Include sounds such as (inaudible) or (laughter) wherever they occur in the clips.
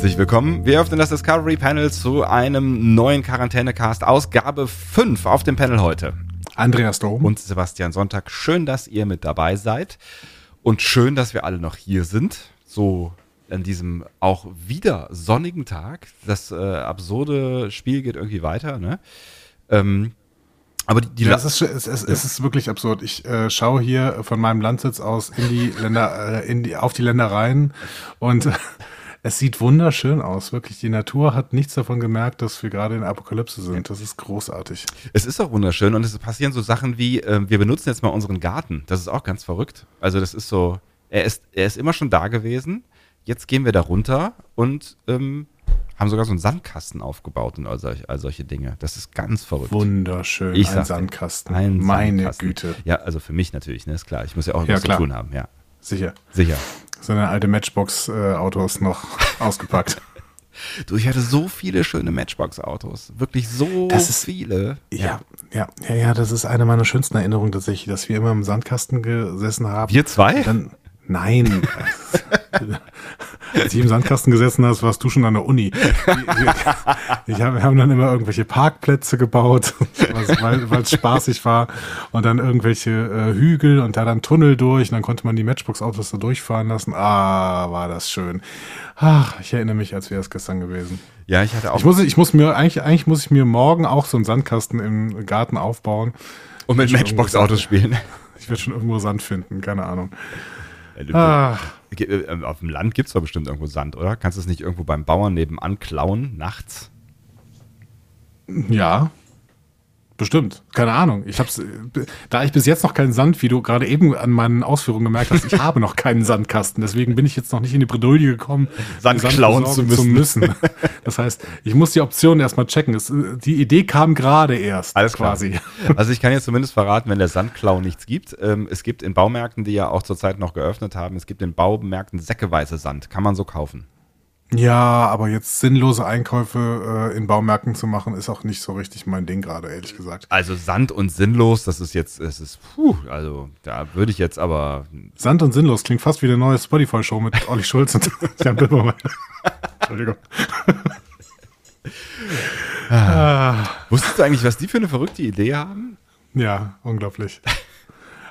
Herzlich willkommen. Wir öffnen das Discovery Panel zu einem neuen Quarantänecast, Ausgabe 5 auf dem Panel heute. Andreas Dom. Und Sebastian Sonntag. Schön, dass ihr mit dabei seid. Und schön, dass wir alle noch hier sind. So an diesem auch wieder sonnigen Tag. Das äh, absurde Spiel geht irgendwie weiter, ne? Ähm, aber die, die ja, es, ist, es, es, es ist wirklich absurd. Ich äh, schaue hier von meinem Landsitz aus in die Länder, äh, in die, auf die Ländereien und es sieht wunderschön aus, wirklich. Die Natur hat nichts davon gemerkt, dass wir gerade in Apokalypse sind. Das ist großartig. Es ist auch wunderschön und es passieren so Sachen wie, äh, wir benutzen jetzt mal unseren Garten. Das ist auch ganz verrückt. Also das ist so, er ist, er ist immer schon da gewesen. Jetzt gehen wir da runter und ähm, haben sogar so einen Sandkasten aufgebaut und all, solch, all solche Dinge. Das ist ganz verrückt. Wunderschön, ich ein Sandkasten. Ein Meine Sandkasten. Güte. Ja, also für mich natürlich, ne, ist klar. Ich muss ja auch Ja, was zu tun haben, ja. Sicher. Sicher. Seine alte Matchbox-Autos noch (laughs) ausgepackt. Du, ich hatte so viele schöne Matchbox-Autos. Wirklich so Das ist- viele. Ja, ja, ja, ja, das ist eine meiner schönsten Erinnerungen tatsächlich, dass wir immer im Sandkasten gesessen haben. Wir zwei? Dann, nein. (laughs) Als ich im Sandkasten gesessen hast, warst du schon an der Uni. Ich hab, wir haben dann immer irgendwelche Parkplätze gebaut, weil es spaßig war. Und dann irgendwelche äh, Hügel und da dann Tunnel durch. Und dann konnte man die Matchbox-Autos da durchfahren lassen. Ah, war das schön. Ach, ich erinnere mich, als wäre es gestern gewesen. Ja, ich hatte auch. Ich muss, ich muss mir, eigentlich, eigentlich muss ich mir morgen auch so einen Sandkasten im Garten aufbauen. und mit Matchbox-Autos spielen. Ich werde schon irgendwo Sand finden, keine Ahnung. Ah. Auf dem Land gibt es doch bestimmt irgendwo Sand, oder? Kannst du es nicht irgendwo beim Bauern nebenan klauen, nachts? ja. Bestimmt. Keine Ahnung. Ich hab's, da ich bis jetzt noch keinen Sand, wie du gerade eben an meinen Ausführungen gemerkt hast, ich habe noch keinen Sandkasten. Deswegen bin ich jetzt noch nicht in die Bredouille gekommen, Sand klauen zu besorgen müssen. (laughs) Das heißt, ich muss die Optionen erstmal checken. Es, die Idee kam gerade erst. Alles klar. quasi. (laughs) Also ich kann jetzt zumindest verraten, wenn der Sandklau nichts gibt. Ähm, es gibt in Baumärkten, die ja auch zurzeit noch geöffnet haben, es gibt in Baumärkten säckeweise Sand. Kann man so kaufen. Ja, aber jetzt sinnlose Einkäufe äh, in Baumärkten zu machen, ist auch nicht so richtig mein Ding gerade, ehrlich gesagt. Also Sand und sinnlos, das ist jetzt, es ist, puh, also da würde ich jetzt aber, Sand und sinnlos klingt fast wie eine neue Spotify-Show mit (laughs) Olli Schulz und (laughs) Jan Böhmermann. Entschuldigung. wusstest du eigentlich, was die für eine verrückte Idee haben? Ja, unglaublich. (laughs)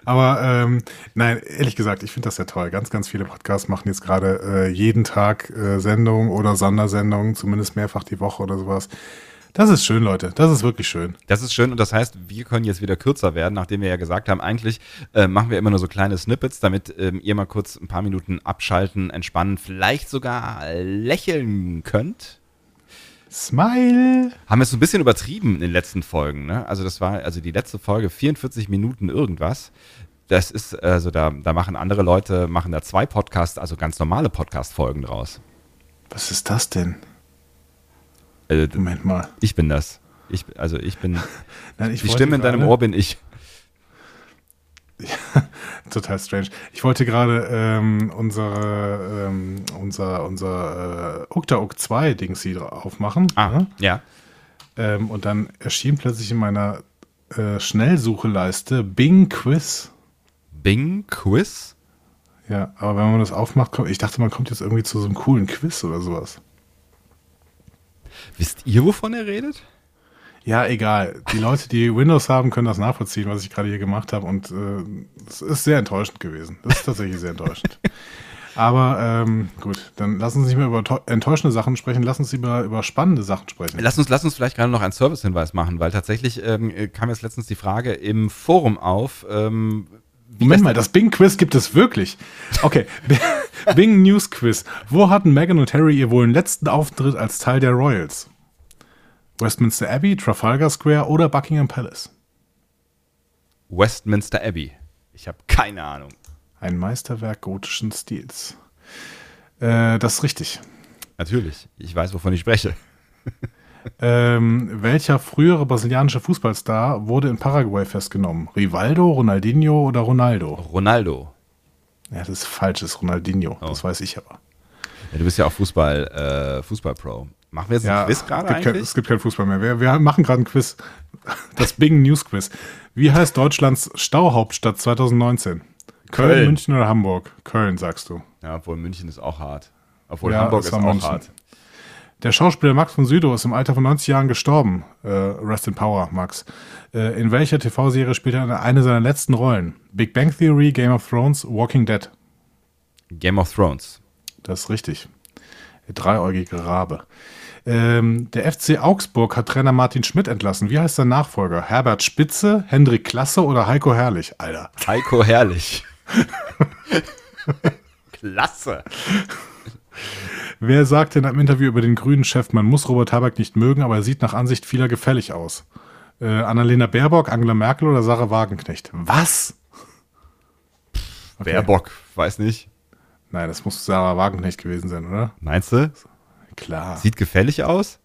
Aber ähm, nein, ehrlich gesagt, ich finde das ja toll. Ganz, ganz viele Podcasts machen jetzt gerade äh, jeden Tag äh, Sendungen oder Sondersendungen, zumindest mehrfach die Woche oder sowas. Das ist schön, Leute. Das ist wirklich schön. Das ist schön und das heißt, wir können jetzt wieder kürzer werden, nachdem wir ja gesagt haben, eigentlich äh, machen wir immer nur so kleine Snippets, damit ähm, ihr mal kurz ein paar Minuten abschalten, entspannen, vielleicht sogar lächeln könnt. Smile. Haben wir es so ein bisschen übertrieben in den letzten Folgen, ne? Also das war, also die letzte Folge, 44 Minuten irgendwas. Das ist, also da, da machen andere Leute, machen da zwei Podcasts, also ganz normale Podcast-Folgen draus. Was ist das denn? Also, Moment mal. ich bin das. Ich, also ich bin, (laughs) Nein, ich die Stimme in deinem Ohr bin ich. (laughs) Total strange. Ich wollte gerade ähm, unsere, ähm, unser, unser äh, Ukta-Uk 2 Dings hier aufmachen. Ah, ne? ja. Ähm, und dann erschien plötzlich in meiner äh, Schnellsucheleiste Bing Quiz. Bing Quiz? Ja, aber wenn man das aufmacht, kommt, ich dachte, man kommt jetzt irgendwie zu so einem coolen Quiz oder sowas. Wisst ihr, wovon er redet? Ja, egal. Die Leute, die Windows haben, können das nachvollziehen, was ich gerade hier gemacht habe. Und äh, es ist sehr enttäuschend gewesen. Das ist tatsächlich sehr enttäuschend. (laughs) Aber ähm, gut, dann lassen Sie nicht mehr über enttäuschende Sachen sprechen, lassen Sie über, über spannende Sachen sprechen. Lass uns, lass uns vielleicht gerade noch einen Servicehinweis machen, weil tatsächlich ähm, kam jetzt letztens die Frage im Forum auf, ähm, Moment das mal, das Bing-Quiz gibt es wirklich. Okay, (laughs) Bing News Quiz. Wo hatten Meghan und Harry ihr wohl den letzten Auftritt als Teil der Royals? Westminster Abbey, Trafalgar Square oder Buckingham Palace? Westminster Abbey. Ich habe keine Ahnung. Ein Meisterwerk gotischen Stils. Äh, das ist richtig. Natürlich. Ich weiß, wovon ich spreche. (laughs) Ähm, welcher frühere brasilianische Fußballstar wurde in Paraguay festgenommen? Rivaldo, Ronaldinho oder Ronaldo? Ronaldo. Ja, das ist falsch, das ist Ronaldinho. Oh. Das weiß ich aber. Ja, du bist ja auch Fußball, äh, Fußball-Pro. Machen wir jetzt Ja, ein Quiz gerade gibt kein, eigentlich? es gibt keinen Fußball mehr. Wir, wir machen gerade ein Quiz. Das Bing News Quiz. Wie heißt Deutschlands Stauhauptstadt 2019? Köln, Köln. München oder Hamburg? Köln, sagst du. Ja, obwohl München ist auch hart. Obwohl Ja, Hamburg ist auch München. hart. Der Schauspieler Max von Südow ist im Alter von 90 Jahren gestorben. Äh, rest in Power, Max. Äh, in welcher TV-Serie spielt er eine seiner letzten Rollen? Big Bang Theory, Game of Thrones, Walking Dead. Game of Thrones. Das ist richtig. Der dreieugige Rabe. Ähm, der FC Augsburg hat Trainer Martin Schmidt entlassen. Wie heißt sein Nachfolger? Herbert Spitze, Hendrik Klasse oder Heiko Herrlich? Alter. Heiko Herrlich. (laughs) Klasse. Wer sagte in einem Interview über den grünen Chef, man muss Robert Habeck nicht mögen, aber er sieht nach Ansicht vieler gefällig aus? Äh, Annalena Baerbock, Angela Merkel oder Sarah Wagenknecht? Was? Okay. Baerbock, weiß nicht. Nein, das muss Sarah Wagenknecht gewesen sein, oder? Meinst du? Klar. Sieht gefällig aus?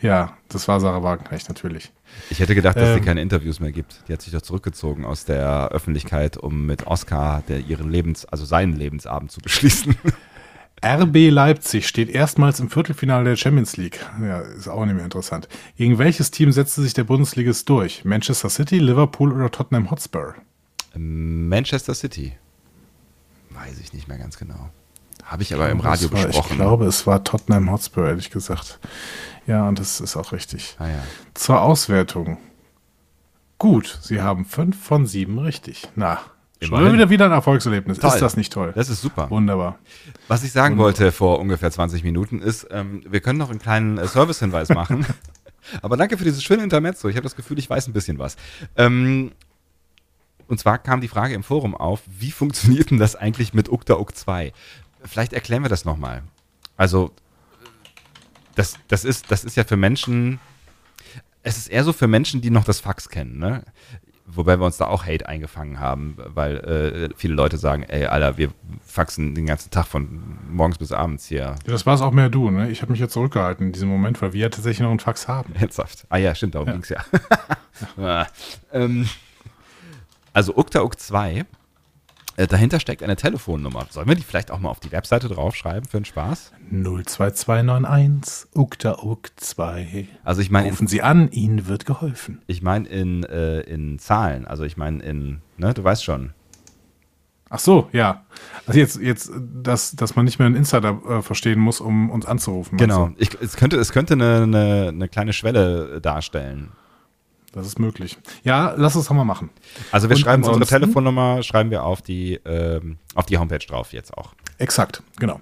Ja, das war Sarah Wagenknecht natürlich. Ich hätte gedacht, dass sie Ähm. keine Interviews mehr gibt. Die hat sich doch zurückgezogen aus der Öffentlichkeit, um mit Oscar der ihren Lebens, also seinen Lebensabend zu beschließen. (laughs) RB Leipzig steht erstmals im Viertelfinale der Champions League. Ja, ist auch nicht mehr interessant. Gegen welches Team setzte sich der Bundesligist durch? Manchester City, Liverpool oder Tottenham Hotspur? Manchester City. Weiß ich nicht mehr ganz genau. Habe ich aber im Es Radio war, besprochen. Ich glaube, es war Tottenham Hotspur, ehrlich gesagt. Ja, und das ist auch richtig. ah, ja. Zur Auswertung. Gut, Sie haben fünf von sieben richtig. Na, schon Immerhin. wieder, wieder ein Erfolgserlebnis. Toll. Ist das nicht toll? Das ist super. Wunderbar. Was ich sagen wollte vor ungefähr 20 Minuten ist, ähm, wir können noch einen kleinen äh, Servicehinweis (laughs) machen. Aber danke für dieses schöne Intermezzo. Ich habe das Gefühl, ich weiß ein bisschen was. Ähm, und zwar kam die Frage im Forum auf, wie funktioniert denn das eigentlich mit Ukta Uk 2? Vielleicht erklären wir das nochmal. Also, das, das, ist, das ist ja für Menschen, es ist eher so für Menschen, die noch das Fax kennen, ne? Wobei wir uns da auch Hate eingefangen haben, weil äh, viele Leute sagen, ey, Alter, wir faxen den ganzen Tag von morgens bis abends hier. Ja, das war es auch mehr du, ne? Ich habe mich jetzt zurückgehalten in diesem Moment, weil wir ja tatsächlich noch einen Fax haben. (laughs) Herzhaft. Ah ja, stimmt, darum Ja. ging's ja. (laughs) ja. ähm, also Ukta Uk 2, äh, dahinter steckt eine Telefonnummer. Sollen wir die vielleicht auch mal auf die Webseite draufschreiben für den Spaß? 02291 Ukta Uk 2. Also ich meine, Rufen Sie an, Ihnen wird geholfen. ich meine in, äh, in Zahlen, also ich meine in, ne, du weißt schon. Ach so, ja. Also jetzt, jetzt, dass, dass man nicht mehr einen Insider äh, verstehen muss, um uns anzurufen. Genau. Ich, es könnte, es könnte eine, eine, eine kleine Schwelle äh, darstellen. Das ist möglich. Ja, lass es doch mal machen. Also wir Und schreiben unsere Telefonnummer, schreiben wir auf die, ähm, auf die Homepage drauf jetzt auch. Exakt, genau.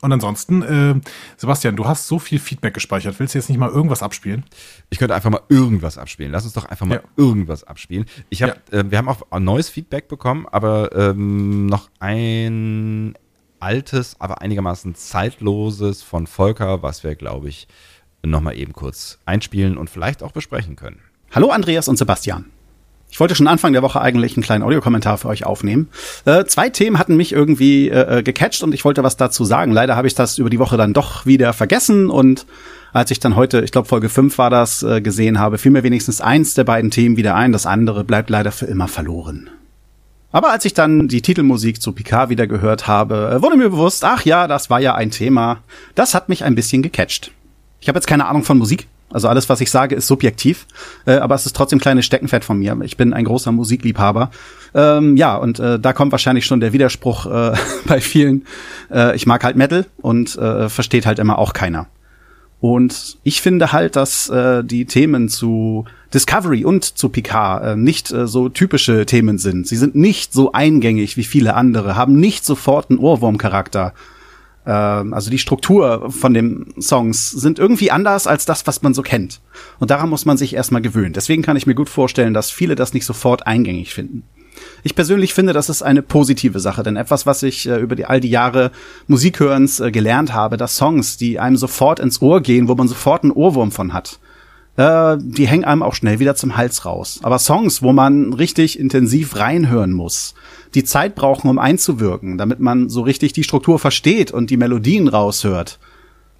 Und ansonsten, äh, Sebastian, du hast so viel Feedback gespeichert. Willst du jetzt nicht mal irgendwas abspielen? Ich könnte einfach mal irgendwas abspielen. Lass uns doch einfach mal Ja. irgendwas abspielen. Ich hab, äh, wir haben auch ein neues Feedback bekommen, aber ähm, noch ein altes, aber einigermaßen zeitloses von Volker, was wir, glaube ich, nochmal eben kurz einspielen und vielleicht auch besprechen können. Hallo Andreas und Sebastian. Ich wollte schon Anfang der Woche eigentlich einen kleinen Audiokommentar für euch aufnehmen. Äh, zwei Themen hatten mich irgendwie äh, gecatcht und ich wollte was dazu sagen. Leider habe ich das über die Woche dann doch wieder vergessen und als ich dann heute, ich glaube Folge 5 war das, äh, gesehen habe, fiel mir wenigstens eins der beiden Themen wieder ein. Das andere bleibt leider für immer verloren. Aber als ich dann die Titelmusik zu Picard wieder gehört habe, äh, wurde mir bewusst, ach ja, das war ja ein Thema. Das hat mich ein bisschen gecatcht. Ich habe jetzt keine Ahnung von Musik. Also alles, was ich sage, ist subjektiv, äh, aber es ist trotzdem kleines Steckenpferd von mir. Ich bin ein großer Musikliebhaber. Ähm, ja, und äh, da kommt wahrscheinlich schon der Widerspruch äh, (laughs) bei vielen. Äh, ich mag halt Metal und äh, versteht halt immer auch keiner. Und ich finde halt, dass äh, die Themen zu Discovery und zu Picard äh, nicht äh, so typische Themen sind. Sie sind nicht so eingängig wie viele andere, haben nicht sofort einen Ohrwurmcharakter. Ähm, also die Struktur von den Songs sind irgendwie anders als das, was man so kennt. Und daran muss man sich erstmal gewöhnen. Deswegen kann ich mir gut vorstellen, dass viele das nicht sofort eingängig finden. Ich persönlich finde, das ist eine positive Sache, denn etwas, was ich äh, über die, all die Jahre Musikhörens äh, gelernt habe, dass Songs, die einem sofort ins Ohr gehen, wo man sofort einen Ohrwurm von hat, äh, die hängen einem auch schnell wieder zum Hals raus. Aber Songs, wo man richtig intensiv reinhören muss, die Zeit brauchen, um einzuwirken, damit man so richtig die Struktur versteht und die Melodien raushört,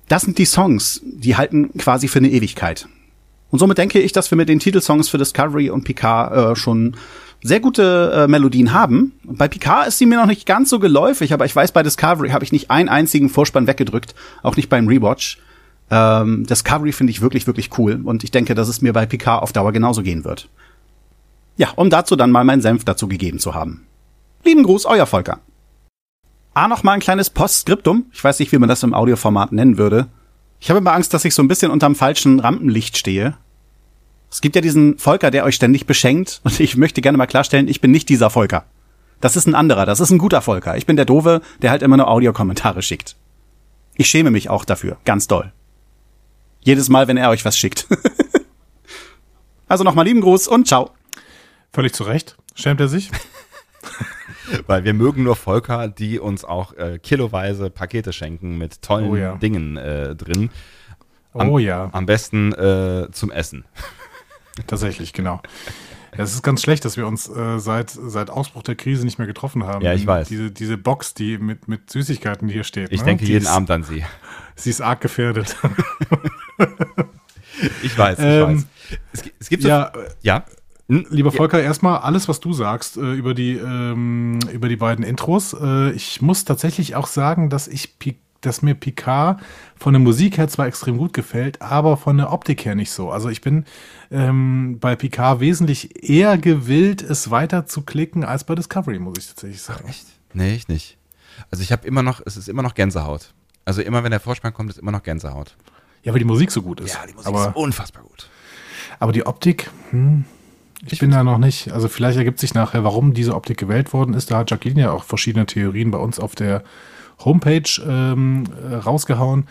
das sind die Songs, die halten quasi für eine Ewigkeit. Und somit denke ich, dass wir mit den Titelsongs für Discovery und Picard äh, schon sehr gute äh, Melodien haben. Bei Picard ist sie mir noch nicht ganz so geläufig, aber ich weiß, bei Discovery habe ich nicht einen einzigen Vorspann weggedrückt, auch nicht beim Rewatch. Ähm, Discovery finde ich wirklich, wirklich cool und ich denke, dass es mir bei Picard auf Dauer genauso gehen wird. Ja, um dazu dann mal meinen Senf dazu gegeben zu haben. Lieben Gruß, euer Volker. Ah, noch mal ein kleines Postskriptum. Ich weiß nicht, wie man das im Audioformat nennen würde. Ich habe immer Angst, dass ich so ein bisschen unterm falschen Rampenlicht stehe. Es gibt ja diesen Volker, der euch ständig beschenkt und ich möchte gerne mal klarstellen, ich bin nicht dieser Volker. Das ist ein anderer, das ist ein guter Volker. Ich bin der Dove, der halt immer nur Audiokommentare schickt. Ich schäme mich auch dafür, ganz doll. Jedes Mal, wenn er euch was schickt. (laughs) also nochmal lieben Gruß und ciao. Völlig zu Recht. Schämt er sich? (laughs) Weil wir mögen nur Volker, die uns auch äh, kiloweise Pakete schenken mit tollen Oh ja. Dingen äh, drin. Am, Oh ja, Am besten äh, zum Essen. (laughs) tatsächlich, genau. Es ist ganz schlecht, dass wir uns äh, seit, seit Ausbruch der Krise nicht mehr getroffen haben. Ja, ich weiß. Diese, diese Box, die mit, mit Süßigkeiten hier steht. Ich ne? denke die jeden ist, Abend an sie. Sie ist arg gefährdet. Ich weiß, ich Ähm, weiß. Es, es gibt so, ja, ja. Lieber Volker, erstmal alles, was du sagst äh, über, die, ähm, über die beiden Intros. Äh, ich muss tatsächlich auch sagen, dass ich dass mir Picard von der Musik her zwar extrem gut gefällt, aber von der Optik her nicht so. Also ich bin ähm, bei Picard wesentlich eher gewillt, es weiter zu klicken als bei Discovery, muss ich tatsächlich sagen. Echt? Nee, ich nicht. Also ich habe immer noch, es ist immer noch Gänsehaut. Also immer wenn der Vorspann kommt, ist immer noch Gänsehaut. Ja, weil die Musik so gut ist. aber, ist unfassbar gut. aber die Optik, hm, ich, bin da noch nicht. Also vielleicht ergibt sich nachher, warum diese Optik gewählt worden ist. Da hat Jacqueline ja auch verschiedene Theorien bei uns auf der Homepage ähm, äh, rausgehauen.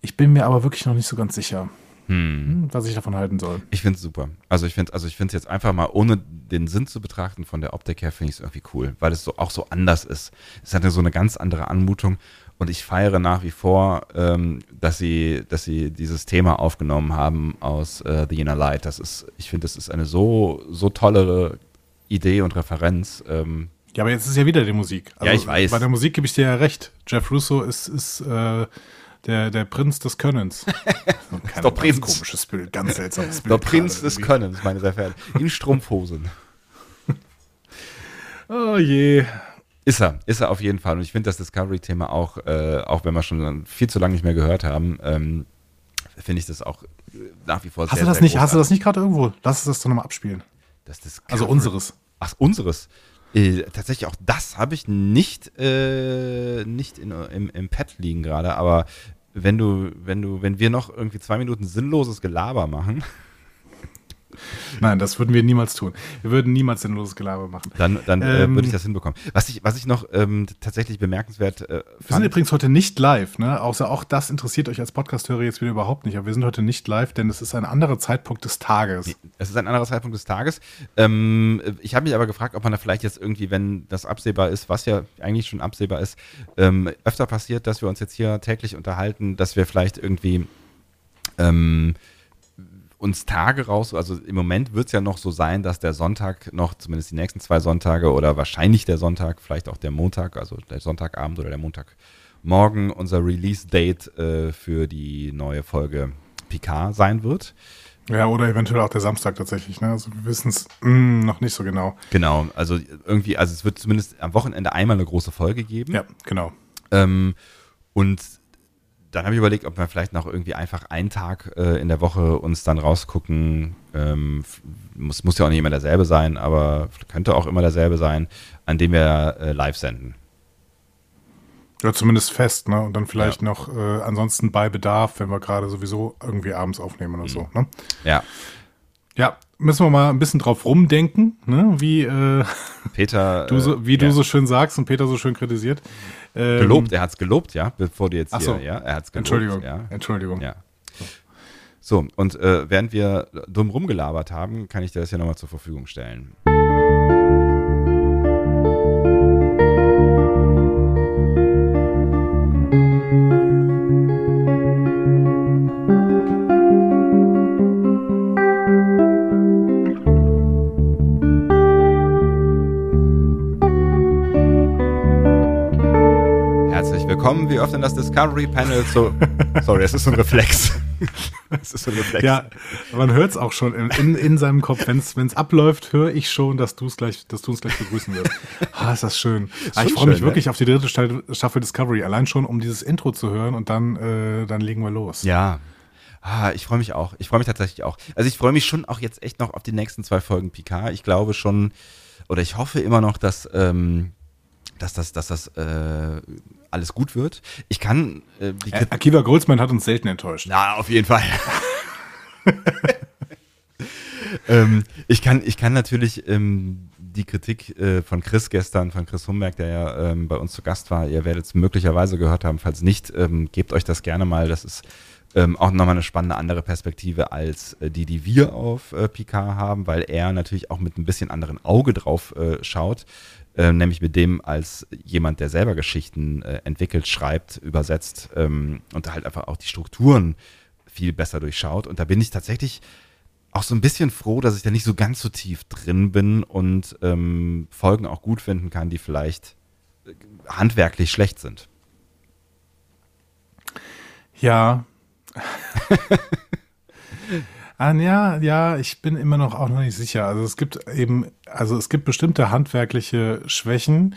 Ich bin mir aber wirklich noch nicht so ganz sicher, hm, was ich davon halten soll. Ich finde es super. Also ich finde also ich finde es jetzt einfach mal, ohne den Sinn zu betrachten, von der Optik her, finde ich es irgendwie cool, weil es so auch so anders ist. Es hat ja so eine ganz andere Anmutung und ich feiere nach wie vor, ähm, dass sie, dass sie dieses Thema aufgenommen haben aus äh, The Inner Light. Das ist, ich finde, das ist eine so, so tolle Idee und Referenz. Ähm, Ja, aber jetzt ist ja wieder die Musik. Also Ja, ich weiß. Bei der Musik gebe ich dir ja recht. Jeff Russo ist, ist äh, der, der Prinz des Könnens. (laughs) Keine doch Prinz. Komisches Bild, ganz seltsames Bild. der Prinz des irgendwie. Könnens, meine sehr verehrten. In Strumpfhosen. (laughs) Oh je. Ist er, ist er auf jeden Fall. Und ich finde das Discovery-Thema auch, äh, auch wenn wir schon viel zu lange nicht mehr gehört haben, ähm, finde ich das auch äh, nach wie vor Hast sehr, du das nicht, hast du das nicht gerade irgendwo? Lass uns das doch nochmal abspielen. Das Discovery- Also unseres. Ach, unseres. Äh, tatsächlich auch das habe ich nicht, äh, nicht in, im, im Pad liegen gerade, aber wenn du, wenn du, wenn wir noch irgendwie zwei Minuten sinnloses Gelaber machen, Nein, das würden wir niemals tun. Wir würden niemals sinnloses Gelaber machen. dann, dann äh, Ähm, würde ich das hinbekommen. Was ich, was ich noch ähm, tatsächlich bemerkenswert äh, Wir sind fand, übrigens heute nicht live, ne? Außer auch das interessiert euch als Podcast-Hörer jetzt wieder überhaupt nicht. Aber wir sind heute nicht live, denn es ist ein anderer Zeitpunkt des Tages. Es ist ein anderer Zeitpunkt des Tages. Ähm, ich habe mich aber gefragt, ob man da vielleicht jetzt irgendwie, wenn das absehbar ist, was ja eigentlich schon absehbar ist, ähm, öfter passiert, dass wir uns jetzt hier täglich unterhalten, dass wir vielleicht irgendwie ähm, uns Tage raus, also im Moment wird es ja noch so sein, dass der Sonntag noch, zumindest die nächsten zwei Sonntage oder wahrscheinlich der Sonntag, vielleicht auch der Montag, also der Sonntagabend oder der Montagmorgen unser Release-Date äh, für die neue Folge Picard sein wird. Ja, oder eventuell auch der Samstag tatsächlich, ne? Also wir wissen es noch nicht so genau. Genau, also irgendwie, also es wird zumindest am Wochenende einmal eine große Folge geben. Ja, genau. Ähm, und dann habe ich überlegt, ob wir vielleicht noch irgendwie einfach einen Tag äh, in der Woche uns dann rausgucken. Ähm, muss, muss ja auch nicht immer derselbe sein, aber könnte auch immer derselbe sein, an dem wir äh, live senden. Ja, zumindest fest, ne? Und dann vielleicht noch äh, ansonsten bei Bedarf, wenn wir gerade sowieso irgendwie abends aufnehmen oder so, ne? Ja, Ja, müssen wir mal ein bisschen drauf rumdenken, ne? Wie, äh, Peter. (laughs) du so, wie äh, du ja, so schön sagst und Peter so schön kritisiert. Ähm, Gelobt, er hat es gelobt, ja, bevor du jetzt Ach hier, so. ja, er hat es gelobt. Entschuldigung, Ja. Entschuldigung. Ja. So, und äh, während wir dumm rumgelabert haben, kann ich dir das ja nochmal zur Verfügung stellen. Öffnen das Discovery Panel so. (laughs) Sorry, es ist ein Reflex. (laughs) Es ist ein Reflex. Ja, man hört es auch schon in, in, in seinem Kopf. Wenn es abläuft, höre ich schon, dass du es gleich, dass du uns gleich begrüßen wirst. (laughs) Ah, ist das schön. Ist ah, ich freue mich schön, wirklich ne? auf die dritte Staffel Discovery. Allein schon, um dieses Intro zu hören und dann, äh, dann legen wir los. Ja. Ah, ich freue mich auch. Ich freue mich tatsächlich auch. Also ich freue mich schon auch jetzt echt noch auf die nächsten zwei Folgen Picard. Ich glaube schon, oder ich hoffe immer noch, dass, ähm, dass das, dass das äh, alles gut wird. Ich kann. Äh, äh, Akiva Goldsman hat uns selten enttäuscht. Na, auf jeden Fall. (laughs) ähm, ich, kann, ich kann natürlich ähm, die Kritik äh, von Chris gestern, von Chris Humberg, der ja ähm, bei uns zu Gast war, ihr werdet es möglicherweise gehört haben. Falls nicht, ähm, gebt euch das gerne mal. Das ist ähm, auch nochmal eine spannende andere Perspektive als äh, die, die wir auf äh, Picard haben, weil er natürlich auch mit ein bisschen anderen Auge drauf äh, schaut. Äh, nämlich mit dem als jemand, der selber Geschichten äh, entwickelt, schreibt, übersetzt ähm, und halt einfach auch die Strukturen viel besser durchschaut. Und da bin ich tatsächlich auch so ein bisschen froh, dass ich da nicht so ganz so tief drin bin und ähm, Folgen auch gut finden kann, die vielleicht äh, handwerklich schlecht sind. Ja. (laughs) (laughs) Ah, ja, ja, ich bin immer noch auch noch nicht sicher. Also es gibt eben, also es gibt bestimmte handwerkliche Schwächen,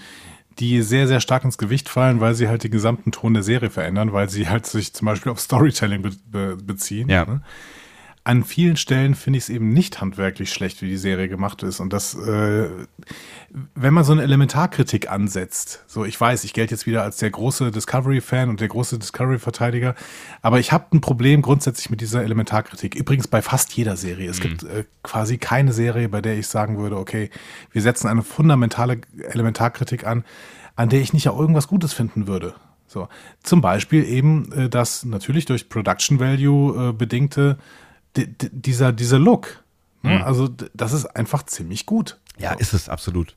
die sehr, sehr stark ins Gewicht fallen, weil sie halt den gesamten Ton der Serie verändern, weil sie halt sich zum Beispiel auf Storytelling be be beziehen. Ja. Ne? An vielen Stellen finde ich es eben nicht handwerklich schlecht, wie die Serie gemacht ist. Und das, äh, wenn man so eine Elementarkritik ansetzt, so ich weiß, ich gelte jetzt wieder als der große Discovery-Fan und der große Discovery-Verteidiger, aber ich habe ein Problem grundsätzlich mit dieser Elementarkritik. Übrigens bei fast jeder Serie. Es mhm. gibt äh, quasi keine Serie, bei der ich sagen würde, okay, wir setzen eine fundamentale Elementarkritik an, an der ich nicht auch irgendwas Gutes finden würde. So, zum Beispiel eben äh, das natürlich durch Production Value äh, bedingte dieser, dieser Look. Ne? Mhm. Also, das ist einfach ziemlich gut. Ja, ist es absolut.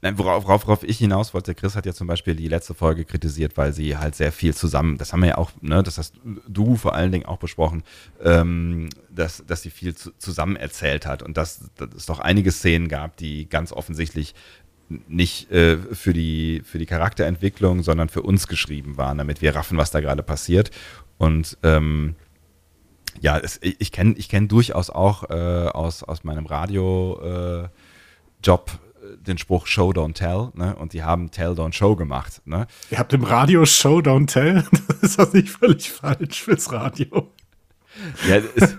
Nein, worauf, worauf, ich hinaus wollte, Chris hat ja zum Beispiel die letzte Folge kritisiert, weil sie halt sehr viel zusammen, das haben wir ja auch, ne, das hast du vor allen Dingen auch besprochen, ähm, dass, dass sie viel zu, zusammen erzählt hat und dass, dass es doch einige Szenen gab, die ganz offensichtlich nicht äh, für, die, für die Charakterentwicklung, sondern für uns geschrieben waren, damit wir raffen, was da gerade passiert. Und ähm, ja, es, ich kenne ich kenn durchaus auch äh, aus, aus meinem Radio-Job äh, den Spruch Show, don't tell. Ne? Und die haben Tell, don't show gemacht. Ne? Ihr habt im Radio Show, don't tell? (laughs) Das ist doch nicht völlig falsch fürs Radio. Ja, es,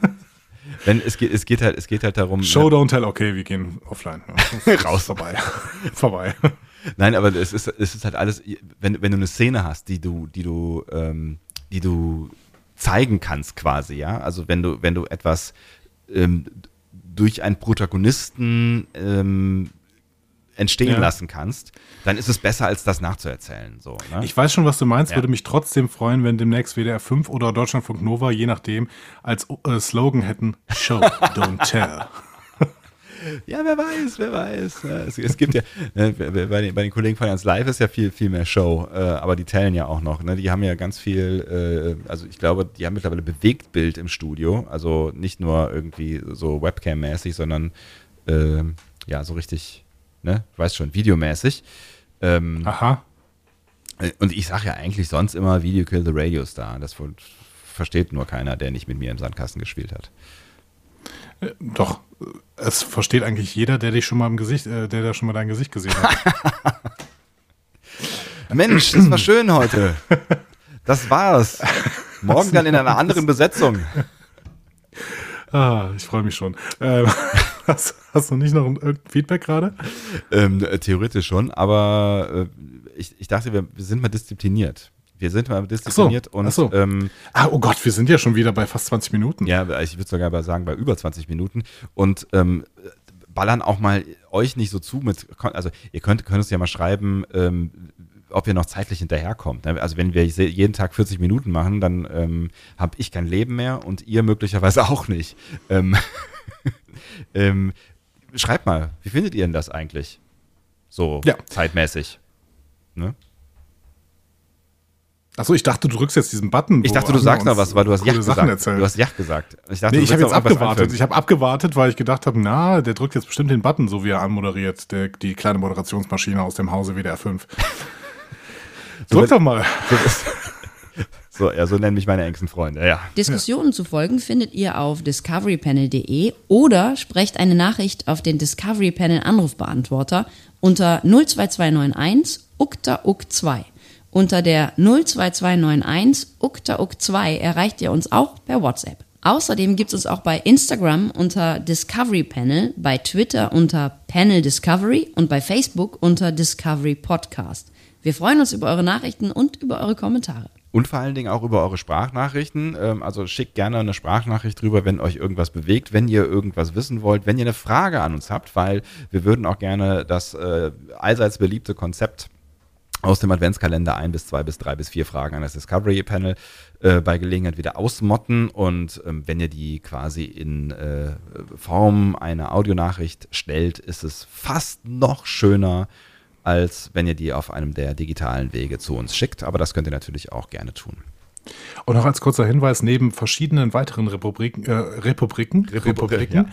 wenn, es, geht, es, geht halt, es geht halt darum. Show, ne? don't tell, okay, wir gehen offline. (laughs) Raus. Vorbei. (laughs) vorbei. Nein, aber es ist, es ist halt alles, wenn, wenn du eine Szene hast, die du, die du, ähm, die du zeigen kannst quasi, ja. Also wenn du, wenn du etwas ähm, durch einen Protagonisten ähm, entstehen ja. lassen kannst, dann ist es besser, als das nachzuerzählen. So, ne? Ich weiß schon, was du meinst, ja. würde mich trotzdem freuen, wenn demnächst WDR 5 oder Deutschlandfunk Nova, je nachdem, als äh, Slogan hätten, Show, don't tell. (laughs) Ja, wer weiß, wer weiß. Es, es gibt ja, ne, bei, den, bei den Kollegen von Jans Live ist ja viel, viel mehr Show, äh, aber die tellen ja auch noch. Ne? Die haben ja ganz viel, äh, also ich glaube, die haben mittlerweile Bewegtbild im Studio, also nicht nur irgendwie so Webcam-mäßig, sondern äh, ja, so richtig, ne, du weißt schon, videomäßig. Ähm, Aha. Und ich sage ja eigentlich sonst immer Video Kill the Radio Star. Das versteht nur keiner, der nicht mit mir im Sandkasten gespielt hat. Äh, doch, es versteht eigentlich jeder, der dich schon mal im Gesicht, äh, der da schon mal dein Gesicht gesehen hat. (laughs) Mensch, das war schön heute. Das war's. Morgen dann in einer anderen Besetzung. Ah, ich freue mich schon. Ähm, (laughs) hast, hast, du nicht noch ein Feedback gerade? Ähm, theoretisch schon, aber äh, ich, ich dachte, wir, wir sind mal diszipliniert. Wir sind mal diszipliniert so, und. So. Ähm, ah, oh Gott, wir sind ja schon wieder bei fast 20 Minuten. Ja, ich würde sogar sagen, bei über 20 Minuten. Und ähm, ballern auch mal euch nicht so zu mit. Also, ihr könnt, könnt uns ja mal schreiben, ähm, ob ihr noch zeitlich hinterherkommt. Ne? Also, wenn wir jeden Tag 40 Minuten machen, dann ähm, habe ich kein Leben mehr und ihr möglicherweise (laughs) auch nicht. Ähm, (laughs) ähm, schreibt mal, wie findet ihr denn das eigentlich? So ja. zeitmäßig. Ne? Achso, ich dachte, du drückst jetzt diesen Button. Ich dachte, du sagst noch was, weil du hast Yacht gesagt. Erzählt. Du hast Yacht gesagt. Ich dachte, nee, ich habe jetzt abgewartet. Ich habe abgewartet, weil ich gedacht habe, na, der drückt jetzt bestimmt den Button, so wie er anmoderiert, der, die kleine Moderationsmaschine aus dem Hause WDR 5. (laughs) Drück doch mal. (laughs) So, ja, so nennen mich meine engsten Freunde, ja. Diskussionen zu folgen findet ihr auf discoverypanel.de oder sprecht eine Nachricht auf den Discovery Panel Anrufbeantworter unter 02291 ukta uk 2 Unter der 02291 ukta uk 2 erreicht ihr uns auch per WhatsApp. Außerdem gibt es uns auch bei Instagram unter Discovery Panel, bei Twitter unter Panel Discovery und bei Facebook unter Discovery Podcast. Wir freuen uns über eure Nachrichten und über eure Kommentare. Und vor allen Dingen auch über eure Sprachnachrichten. Ähm, also schickt gerne eine Sprachnachricht drüber, wenn euch irgendwas bewegt, wenn ihr irgendwas wissen wollt, wenn ihr eine Frage an uns habt, weil wir würden auch gerne das äh, allseits beliebte Konzept aus dem Adventskalender ein bis zwei bis drei bis vier Fragen an das Discovery Panel äh, bei Gelegenheit wieder ausmotten und ähm, wenn ihr die quasi in äh, Form einer Audionachricht stellt, ist es fast noch schöner, als wenn ihr die auf einem der digitalen Wege zu uns schickt. Aber das könnt ihr natürlich auch gerne tun. Und noch als kurzer Hinweis, neben verschiedenen weiteren Republiken, äh, Republiken, Republiken, ja.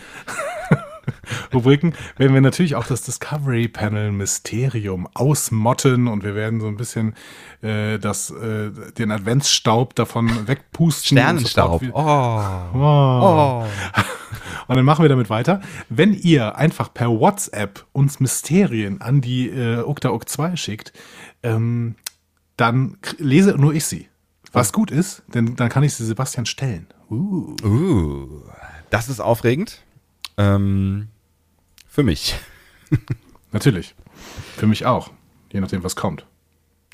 (laughs) (laughs) Rubriken werden wir natürlich auch das Discovery Panel Mysterium ausmotten und wir werden so ein bisschen äh, das, äh, den Adventsstaub davon wegpusten. Sternenstaub. Und, oh. Oh. (laughs) und dann machen wir damit weiter. Wenn ihr einfach per WhatsApp uns Mysterien an die äh, Ukta 2 schickt, ähm, dann lese nur ich sie. Was gut ist, denn dann kann ich sie Sebastian stellen. Uh. uh das ist aufregend. Ähm, für mich. (laughs) Natürlich. Für mich auch. Je nachdem, was kommt.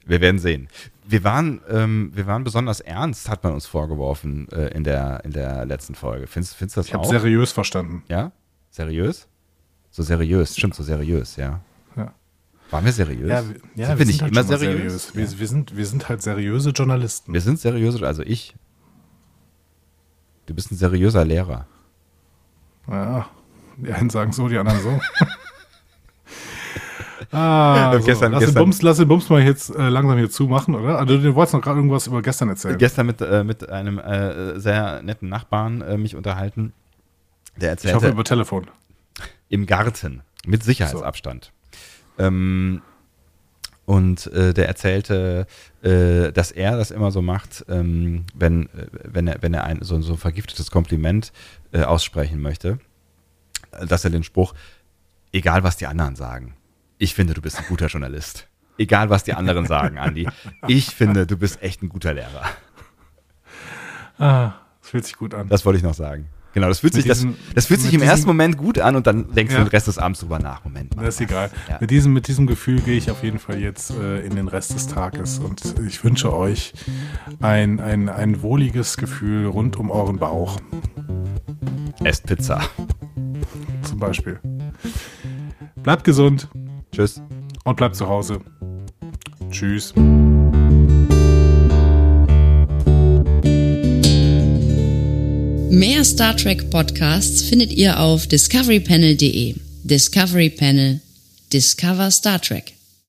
Wir werden sehen. Wir waren, ähm, wir waren besonders ernst, hat man uns vorgeworfen äh, in, der, in der letzten Folge. Findest, findest du das ich auch? Ich habe seriös verstanden. Ja? Seriös? So seriös, stimmt, so seriös, ja. ja. Waren wir seriös? Ja, wir, ja, sind wir, wir nicht halt immer seriös? seriös. Wir, wir, sind, wir sind halt seriöse Journalisten. Wir sind seriöse, also ich. Du bist ein seriöser Lehrer. Ja, die einen sagen so, die anderen so. (laughs) ah, so. Gestern, lass, gestern. Den Bums, lass den Bums mal jetzt äh, langsam hier zumachen, oder? Also du wolltest noch gerade irgendwas über gestern erzählen. Gestern mit, äh, mit einem äh, sehr netten Nachbarn äh, mich unterhalten. Der erzählte, ich hoffe über Telefon. Im Garten, mit Sicherheitsabstand. So. Ähm, und äh, der erzählte, äh, dass er das immer so macht, ähm, wenn, wenn er, wenn er ein so, so ein vergiftetes Kompliment aussprechen möchte, dass er den Spruch, egal was die anderen sagen, ich finde, du bist ein guter Journalist. Egal was die anderen sagen, Andi, ich finde, du bist echt ein guter Lehrer. Ah, das fühlt sich gut an. Das wollte ich noch sagen. Genau, das fühlt sich, diesem, das, das fühlt sich im diesem, ersten Moment gut an und dann denkst ja. du den Rest des Abends drüber nach. Moment mal. Das ist egal. Ja. Mit, diesem, mit diesem Gefühl gehe ich auf jeden Fall jetzt äh, in den Rest des Tages und ich wünsche euch ein, ein, ein wohliges Gefühl rund um euren Bauch. Esst Pizza. Zum Beispiel. Bleibt gesund. Tschüss. Und bleibt zu Hause. Tschüss. Mehr Star Trek Podcasts findet ihr auf discoverypanel.de. Discovery Panel. Discover Star Trek.